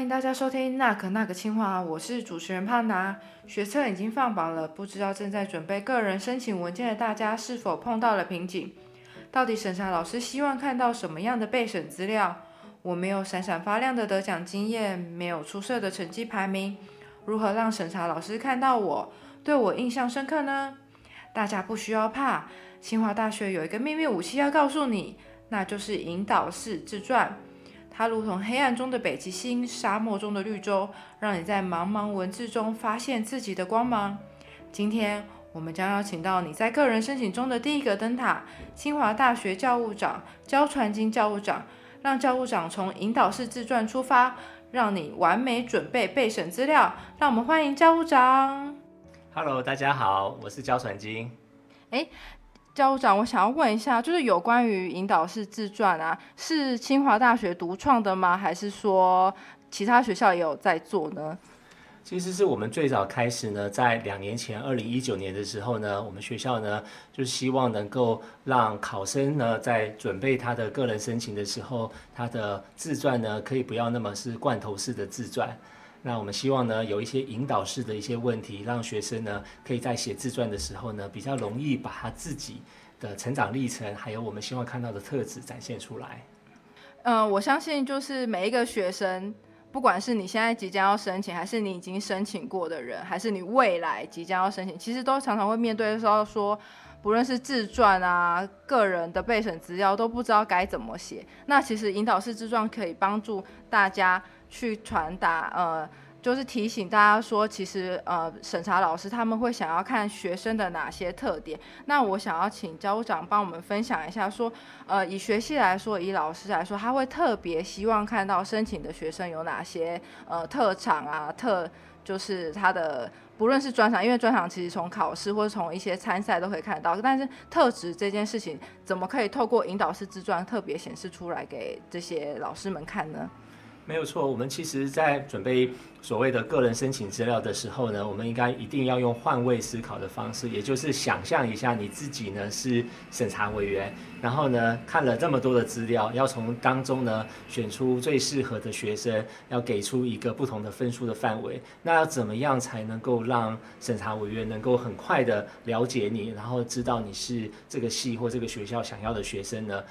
欢迎大家收听《那可那个清华》，我是主持人胖达。学测已经放榜了，不知道正在准备个人申请文件的大家是否碰到了瓶颈？到底审查老师希望看到什么样的备审资料？我没有闪闪发亮的得奖经验，没有出色的成绩排名，如何让审查老师看到我，对我印象深刻呢？大家不需要怕，清华大学有一个秘密武器要告诉你，那就是引导式自传。它如同黑暗中的北极星，沙漠中的绿洲，让你在茫茫文字中发现自己的光芒。今天我们将邀请到你在个人申请中的第一个灯塔——清华大学教务长焦传金教务长，让教务长从引导式自传出发，让你完美准备备审资料。让我们欢迎教务长。Hello，大家好，我是焦传金。哎。教务长，我想要问一下，就是有关于引导式自传啊，是清华大学独创的吗？还是说其他学校也有在做呢？其实是我们最早开始呢，在两年前，二零一九年的时候呢，我们学校呢就希望能够让考生呢在准备他的个人申请的时候，他的自传呢可以不要那么是罐头式的自传。那我们希望呢有一些引导式的一些问题，让学生呢可以在写自传的时候呢比较容易把他自己。的成长历程，还有我们希望看到的特质展现出来。嗯，我相信就是每一个学生，不管是你现在即将要申请，还是你已经申请过的人，还是你未来即将要申请，其实都常常会面对的时候说，不论是自传啊、个人的备审资料，都不知道该怎么写。那其实引导式自传可以帮助大家去传达，呃。就是提醒大家说，其实呃，审查老师他们会想要看学生的哪些特点。那我想要请教务长帮我们分享一下，说呃，以学系来说，以老师来说，他会特别希望看到申请的学生有哪些呃特长啊，特就是他的不论是专长，因为专长其实从考试或者从一些参赛都可以看得到，但是特质这件事情怎么可以透过引导式自传特别显示出来给这些老师们看呢？没有错，我们其实，在准备所谓的个人申请资料的时候呢，我们应该一定要用换位思考的方式，也就是想象一下你自己呢是审查委员，然后呢看了这么多的资料，要从当中呢选出最适合的学生，要给出一个不同的分数的范围。那要怎么样才能够让审查委员能够很快的了解你，然后知道你是这个系或这个学校想要的学生呢？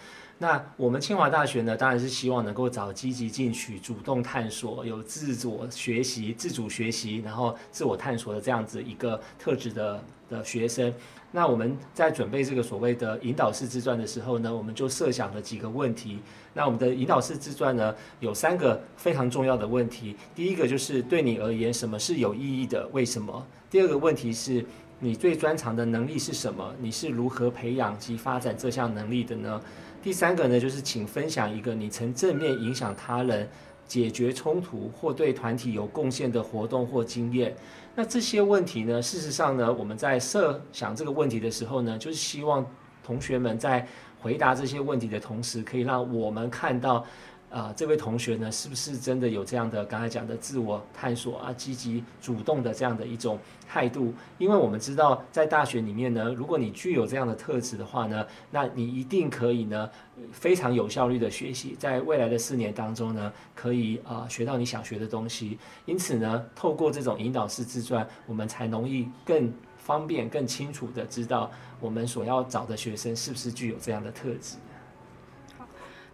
那我们清华大学呢，当然是希望能够找积极进取、主动探索、有自我学习、自主学习，然后自我探索的这样子一个特质的的学生。那我们在准备这个所谓的引导式自传的时候呢，我们就设想了几个问题。那我们的引导式自传呢，有三个非常重要的问题。第一个就是对你而言，什么是有意义的？为什么？第二个问题是你最专长的能力是什么？你是如何培养及发展这项能力的呢？第三个呢，就是请分享一个你曾正面影响他人、解决冲突或对团体有贡献的活动或经验。那这些问题呢，事实上呢，我们在设想这个问题的时候呢，就是希望同学们在回答这些问题的同时，可以让我们看到。啊，这位同学呢，是不是真的有这样的刚才讲的自我探索啊，积极主动的这样的一种态度？因为我们知道，在大学里面呢，如果你具有这样的特质的话呢，那你一定可以呢，非常有效率的学习，在未来的四年当中呢，可以啊学到你想学的东西。因此呢，透过这种引导式自传，我们才容易更方便、更清楚的知道我们所要找的学生是不是具有这样的特质。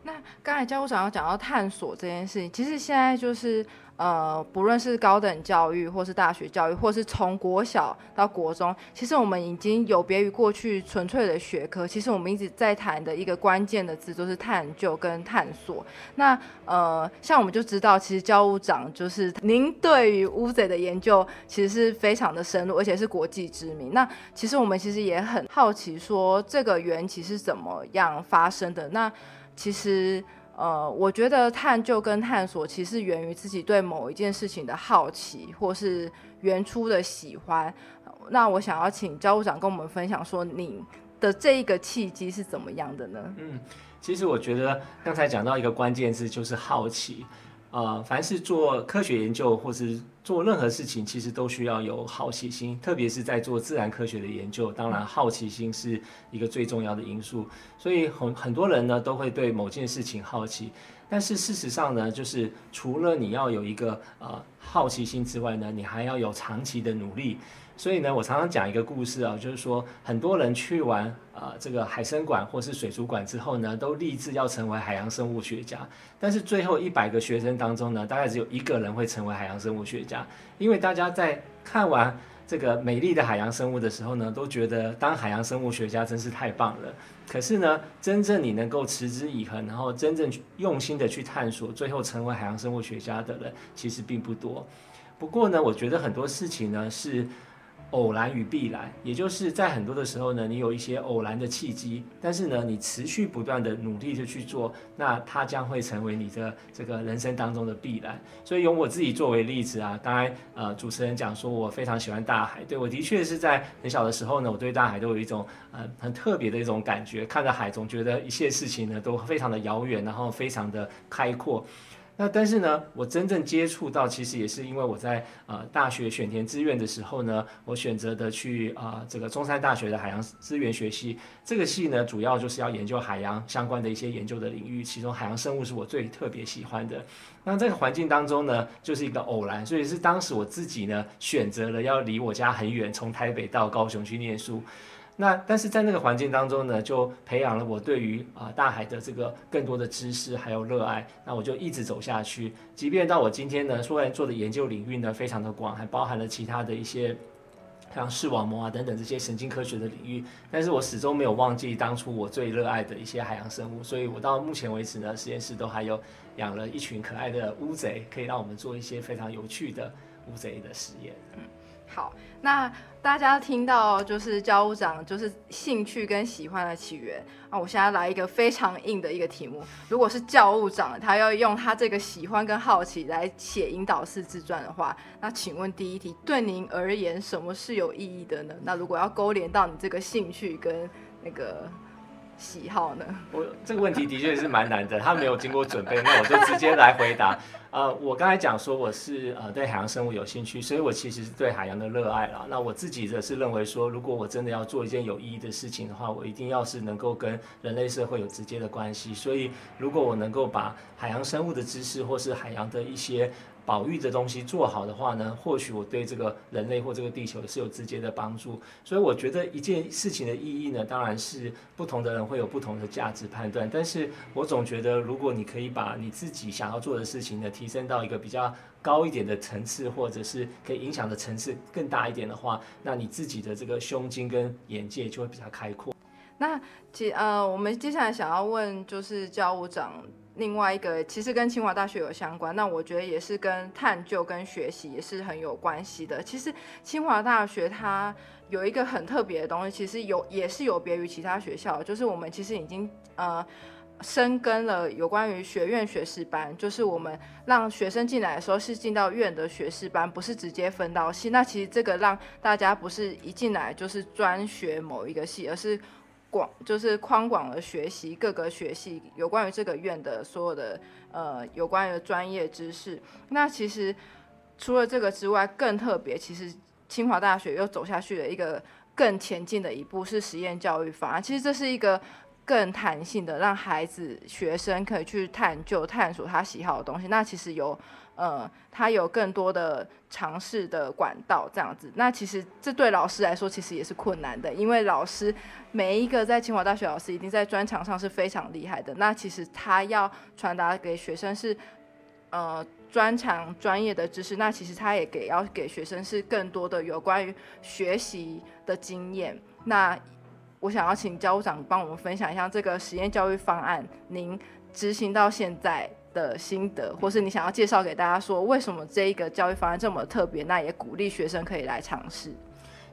那刚才教务长要讲到探索这件事情，其实现在就是呃，不论是高等教育，或是大学教育，或是从国小到国中，其实我们已经有别于过去纯粹的学科。其实我们一直在谈的一个关键的字，就是探究跟探索。那呃，像我们就知道，其实教务长就是您对于乌贼的研究，其实是非常的深入，而且是国际知名。那其实我们其实也很好奇，说这个缘起是怎么样发生的？那其实，呃，我觉得探究跟探索其实源于自己对某一件事情的好奇，或是原初的喜欢。那我想要请教务长跟我们分享，说你的这一个契机是怎么样的呢？嗯，其实我觉得刚才讲到一个关键字就是好奇。呃，凡是做科学研究或是做任何事情其实都需要有好奇心，特别是在做自然科学的研究，当然好奇心是一个最重要的因素。所以很很多人呢都会对某件事情好奇，但是事实上呢，就是除了你要有一个呃好奇心之外呢，你还要有长期的努力。所以呢，我常常讲一个故事啊，就是说很多人去完啊这个海参馆或是水族馆之后呢，都立志要成为海洋生物学家。但是最后一百个学生当中呢，大概只有一个人会成为海洋生物学家，因为大家在看完这个美丽的海洋生物的时候呢，都觉得当海洋生物学家真是太棒了。可是呢，真正你能够持之以恒，然后真正用心的去探索，最后成为海洋生物学家的人，其实并不多。不过呢，我觉得很多事情呢是。偶然与必然，也就是在很多的时候呢，你有一些偶然的契机，但是呢，你持续不断的努力的去做，那它将会成为你的这个人生当中的必然。所以用我自己作为例子啊，当然呃，主持人讲说我非常喜欢大海，对我的确是在很小的时候呢，我对大海都有一种呃很特别的一种感觉，看着海总觉得一切事情呢都非常的遥远，然后非常的开阔。那但是呢，我真正接触到，其实也是因为我在呃大学选填志愿的时候呢，我选择的去啊这个中山大学的海洋资源学系。这个系呢，主要就是要研究海洋相关的一些研究的领域，其中海洋生物是我最特别喜欢的。那这个环境当中呢，就是一个偶然，所以是当时我自己呢选择了要离我家很远，从台北到高雄去念书。那但是在那个环境当中呢，就培养了我对于啊大海的这个更多的知识还有热爱。那我就一直走下去，即便到我今天呢，虽然做的研究领域呢非常的广，还包含了其他的一些像视网膜啊等等这些神经科学的领域，但是我始终没有忘记当初我最热爱的一些海洋生物。所以我到目前为止呢，实验室都还有养了一群可爱的乌贼，可以让我们做一些非常有趣的乌贼的实验。好，那。大家听到就是教务长就是兴趣跟喜欢的起源啊，我现在来一个非常硬的一个题目。如果是教务长，他要用他这个喜欢跟好奇来写引导式自传的话，那请问第一题，对您而言什么是有意义的呢？那如果要勾连到你这个兴趣跟那个。喜好呢？我这个问题的确是蛮难的，他没有经过准备，那我就直接来回答。呃，我刚才讲说我是呃对海洋生物有兴趣，所以我其实是对海洋的热爱了。那我自己则是认为说，如果我真的要做一件有意义的事情的话，我一定要是能够跟人类社会有直接的关系。所以，如果我能够把海洋生物的知识或是海洋的一些保育的东西做好的话呢，或许我对这个人类或这个地球是有直接的帮助。所以我觉得一件事情的意义呢，当然是不同的人会有不同的价值判断。但是我总觉得，如果你可以把你自己想要做的事情呢，提升到一个比较高一点的层次，或者是可以影响的层次更大一点的话，那你自己的这个胸襟跟眼界就会比较开阔。那接呃，我们接下来想要问就是教务长。另外一个其实跟清华大学有相关，那我觉得也是跟探究跟学习也是很有关系的。其实清华大学它有一个很特别的东西，其实有也是有别于其他学校，就是我们其实已经呃深耕了有关于学院学士班，就是我们让学生进来的时候是进到院的学士班，不是直接分到系。那其实这个让大家不是一进来就是专学某一个系，而是。广就是宽广的学习各个学系有关于这个院的所有的呃有关于专业知识。那其实除了这个之外，更特别，其实清华大学又走下去的一个更前进的一步，是实验教育方案。其实这是一个更弹性的，让孩子学生可以去探究、探索他喜好的东西。那其实有。呃，他有更多的尝试的管道，这样子。那其实这对老师来说，其实也是困难的，因为老师每一个在清华大学老师，一定在专长上是非常厉害的。那其实他要传达给学生是呃专长专业的知识，那其实他也给要给学生是更多的有关于学习的经验。那我想要请教务长帮我们分享一下这个实验教育方案，您执行到现在。的心得，或是你想要介绍给大家说，为什么这一个教育方案这么特别？那也鼓励学生可以来尝试。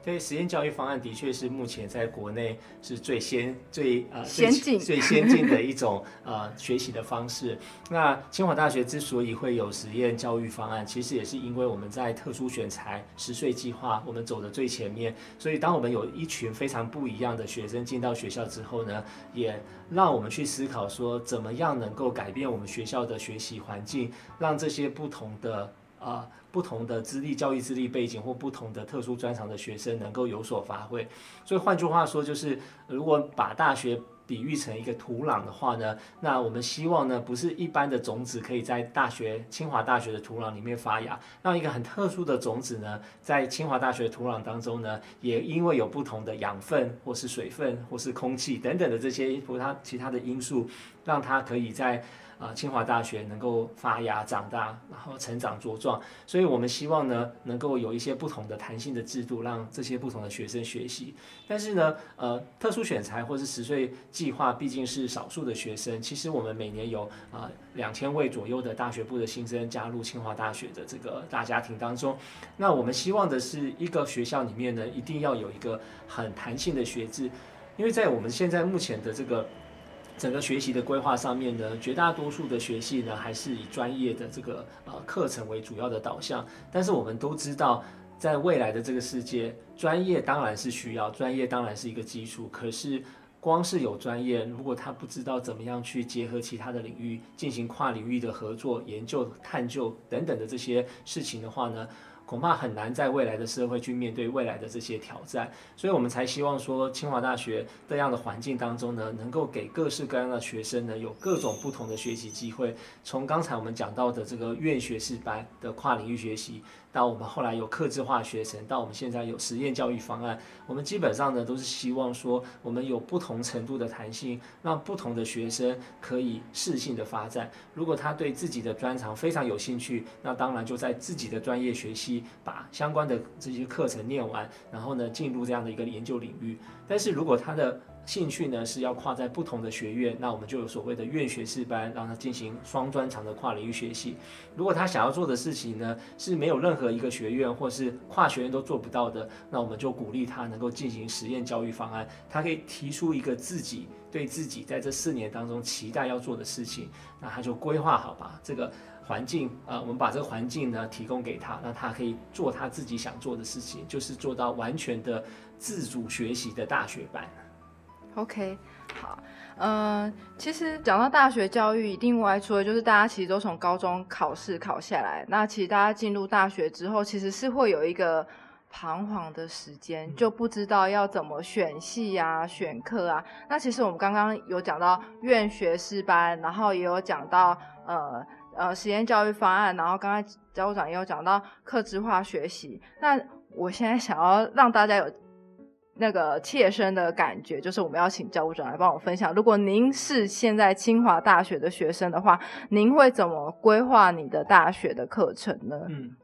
对，实验教育方案的确是目前在国内是最先、最呃先进、最先进的一种呃学习的方式。那清华大学之所以会有实验教育方案，其实也是因为我们在特殊选材十岁计划，我们走的最前面。所以，当我们有一群非常不一样的学生进到学校之后呢，也让我们去思考说，怎么样能够改变我们学校的学习环境，让这些不同的。啊不同的资历、教育资历背景或不同的特殊专长的学生能够有所发挥。所以换句话说，就是如果把大学比喻成一个土壤的话呢，那我们希望呢，不是一般的种子可以在大学清华大学的土壤里面发芽，让一个很特殊的种子呢，在清华大学土壤当中呢，也因为有不同的养分或是水分或是空气等等的这些其他其他的因素，让它可以在。啊，清华大学能够发芽、长大，然后成长茁壮，所以我们希望呢，能够有一些不同的弹性的制度，让这些不同的学生学习。但是呢，呃，特殊选材或是十岁计划毕竟是少数的学生。其实我们每年有啊两千位左右的大学部的新生加入清华大学的这个大家庭当中。那我们希望的是一个学校里面呢，一定要有一个很弹性的学制，因为在我们现在目前的这个。整个学习的规划上面呢，绝大多数的学系呢还是以专业的这个呃课程为主要的导向。但是我们都知道，在未来的这个世界，专业当然是需要，专业当然是一个基础。可是光是有专业，如果他不知道怎么样去结合其他的领域进行跨领域的合作、研究、探究等等的这些事情的话呢？恐怕很难在未来的社会去面对未来的这些挑战，所以我们才希望说，清华大学这样的环境当中呢，能够给各式各样的学生呢，有各种不同的学习机会。从刚才我们讲到的这个院学士班的跨领域学习。到我们后来有客制化学程，到我们现在有实验教育方案，我们基本上呢都是希望说，我们有不同程度的弹性，让不同的学生可以适性的发展。如果他对自己的专长非常有兴趣，那当然就在自己的专业学习，把相关的这些课程念完，然后呢进入这样的一个研究领域。但是如果他的兴趣呢是要跨在不同的学院，那我们就有所谓的院学士班，让他进行双专长的跨领域学习。如果他想要做的事情呢是没有任何一个学院或是跨学院都做不到的，那我们就鼓励他能够进行实验教育方案。他可以提出一个自己对自己在这四年当中期待要做的事情，那他就规划好吧这个环境啊，我们把这个环境呢提供给他，那他可以做他自己想做的事情，就是做到完全的自主学习的大学班。OK，好，嗯，其实讲到大学教育，另外除了就是大家其实都从高中考试考下来，那其实大家进入大学之后，其实是会有一个彷徨的时间，就不知道要怎么选系啊、选课啊。那其实我们刚刚有讲到院学士班，然后也有讲到呃呃实验教育方案，然后刚才教务长也有讲到课制化学习。那我现在想要让大家有。那个切身的感觉，就是我们要请教务长来帮我分享。如果您是现在清华大学的学生的话，您会怎么规划你的大学的课程呢？嗯，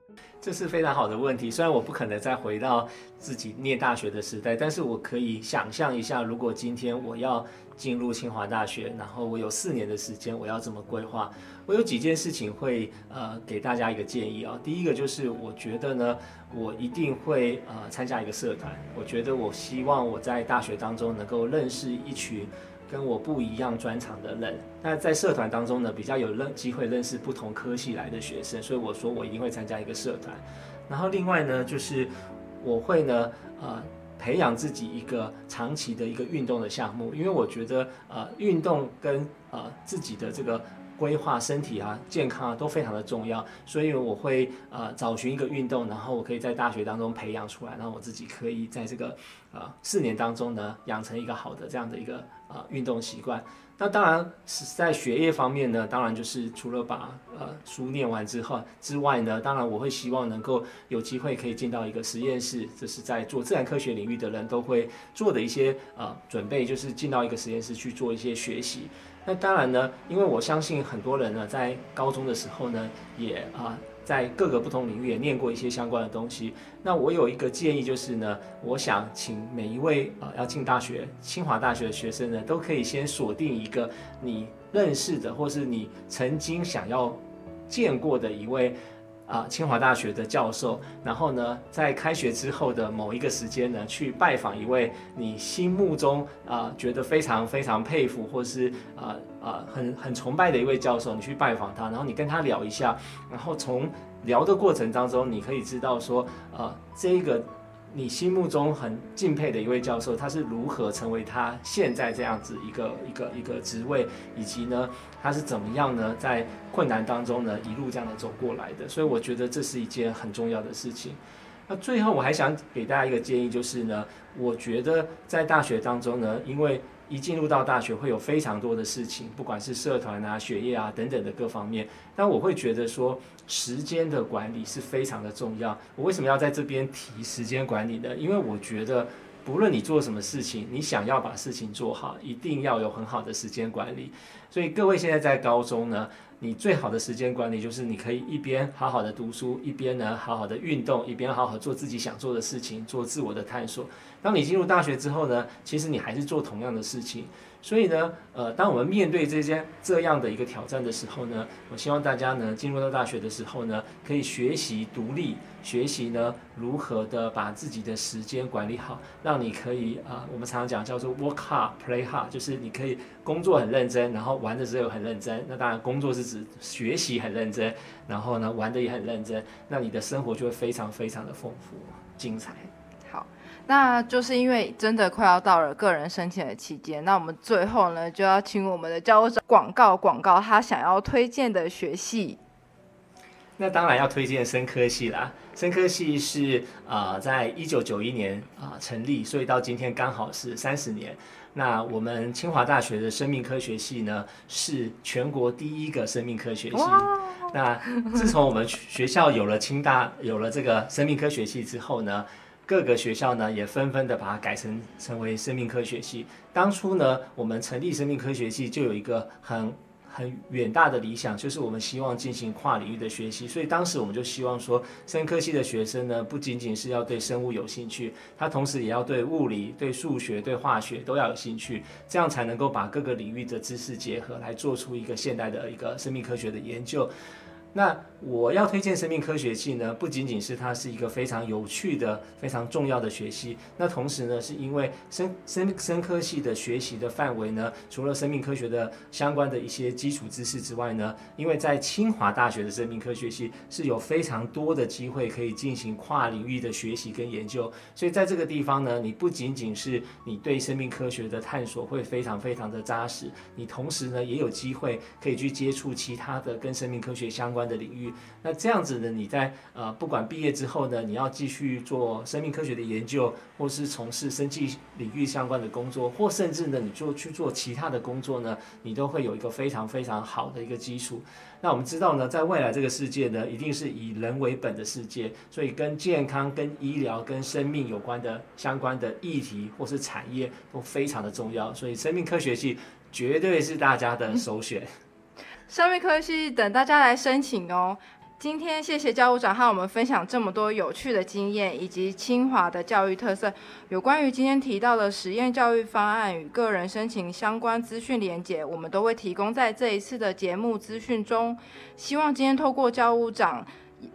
这是非常好的问题。虽然我不可能再回到自己念大学的时代，但是我可以想象一下，如果今天我要进入清华大学，然后我有四年的时间，我要怎么规划？我有几件事情会呃给大家一个建议啊。第一个就是我觉得呢，我一定会呃参加一个社团。我觉得我希望我在大学当中能够认识一群跟我不一样专长的人。那在社团当中呢，比较有认机会认识不同科系来的学生，所以我说我一定会参加一个社团。然后另外呢，就是我会呢呃培养自己一个长期的一个运动的项目，因为我觉得呃运动跟呃自己的这个。规划身体啊，健康啊都非常的重要，所以我会呃找寻一个运动，然后我可以在大学当中培养出来，然后我自己可以在这个呃四年当中呢养成一个好的这样的一个呃运动习惯。那当然是在学业方面呢，当然就是除了把呃书念完之后之外呢，当然我会希望能够有机会可以进到一个实验室，这是在做自然科学领域的人都会做的一些呃准备，就是进到一个实验室去做一些学习。那当然呢，因为我相信很多人呢，在高中的时候呢，也啊，在各个不同领域也念过一些相关的东西。那我有一个建议，就是呢，我想请每一位啊要进大学、清华大学的学生呢，都可以先锁定一个你认识的，或是你曾经想要见过的一位。啊，清华大学的教授，然后呢，在开学之后的某一个时间呢，去拜访一位你心目中啊觉得非常非常佩服，或是啊啊很很崇拜的一位教授，你去拜访他，然后你跟他聊一下，然后从聊的过程当中，你可以知道说，啊，这个你心目中很敬佩的一位教授，他是如何成为他现在这样子一个一个一个职位，以及呢，他是怎么样呢，在困难当中呢，一路这样的走过来的。所以我觉得这是一件很重要的事情。那最后我还想给大家一个建议，就是呢，我觉得在大学当中呢，因为一进入到大学会有非常多的事情，不管是社团啊、学业啊等等的各方面，但我会觉得说时间的管理是非常的重要。我为什么要在这边提时间管理呢？因为我觉得不论你做什么事情，你想要把事情做好，一定要有很好的时间管理。所以各位现在在高中呢。你最好的时间管理就是你可以一边好好的读书，一边呢好好的运动，一边好好做自己想做的事情，做自我的探索。当你进入大学之后呢，其实你还是做同样的事情。所以呢，呃，当我们面对这些这样的一个挑战的时候呢，我希望大家呢进入到大学的时候呢，可以学习独立，学习呢如何的把自己的时间管理好，让你可以啊，我们常常讲叫做 work hard play hard，就是你可以工作很认真，然后玩的时候很认真。那当然，工作是指学习很认真，然后呢玩的也很认真，那你的生活就会非常非常的丰富精彩。好那就是因为真的快要到了个人申请的期间，那我们最后呢就要请我们的教务长广告广告他想要推荐的学系。那当然要推荐生科系啦，生科系是啊在一九九一年啊成立，所以到今天刚好是三十年。那我们清华大学的生命科学系呢是全国第一个生命科学系。那自从我们学校有了清大有了这个生命科学系之后呢。各个学校呢也纷纷的把它改成成为生命科学系。当初呢，我们成立生命科学系就有一个很很远大的理想，就是我们希望进行跨领域的学习。所以当时我们就希望说，生科系的学生呢，不仅仅是要对生物有兴趣，他同时也要对物理、对数学、对化学都要有兴趣，这样才能够把各个领域的知识结合，来做出一个现代的一个生命科学的研究。那我要推荐生命科学系呢，不仅仅是它是一个非常有趣的、非常重要的学系，那同时呢，是因为生生生科系的学习的范围呢，除了生命科学的相关的一些基础知识之外呢，因为在清华大学的生命科学系是有非常多的机会可以进行跨领域的学习跟研究，所以在这个地方呢，你不仅仅是你对生命科学的探索会非常非常的扎实，你同时呢，也有机会可以去接触其他的跟生命科学相关。关的领域，那这样子呢？你在呃，不管毕业之后呢，你要继续做生命科学的研究，或是从事生技领域相关的工作，或甚至呢，你做去做其他的工作呢，你都会有一个非常非常好的一个基础。那我们知道呢，在未来这个世界呢，一定是以人为本的世界，所以跟健康、跟医疗、跟生命有关的相关的议题或是产业都非常的重要，所以生命科学系绝对是大家的首选。生命科系等大家来申请哦。今天谢谢教务长和我们分享这么多有趣的经验，以及清华的教育特色。有关于今天提到的实验教育方案与个人申请相关资讯连结，我们都会提供在这一次的节目资讯中。希望今天透过教务长。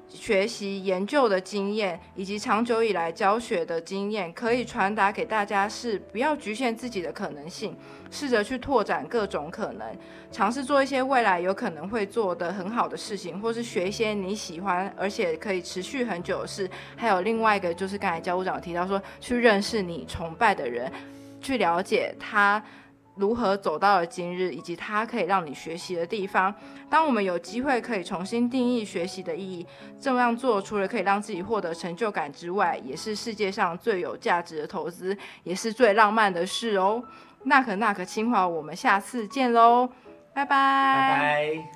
学习研究的经验，以及长久以来教学的经验，可以传达给大家是不要局限自己的可能性，试着去拓展各种可能，尝试做一些未来有可能会做的很好的事情，或是学一些你喜欢而且可以持续很久的事。还有另外一个就是刚才教务长提到说，去认识你崇拜的人，去了解他。如何走到了今日，以及它可以让你学习的地方。当我们有机会可以重新定义学习的意义，这样做除了可以让自己获得成就感之外，也是世界上最有价值的投资，也是最浪漫的事哦。那可那可清华，我们下次见喽，拜拜。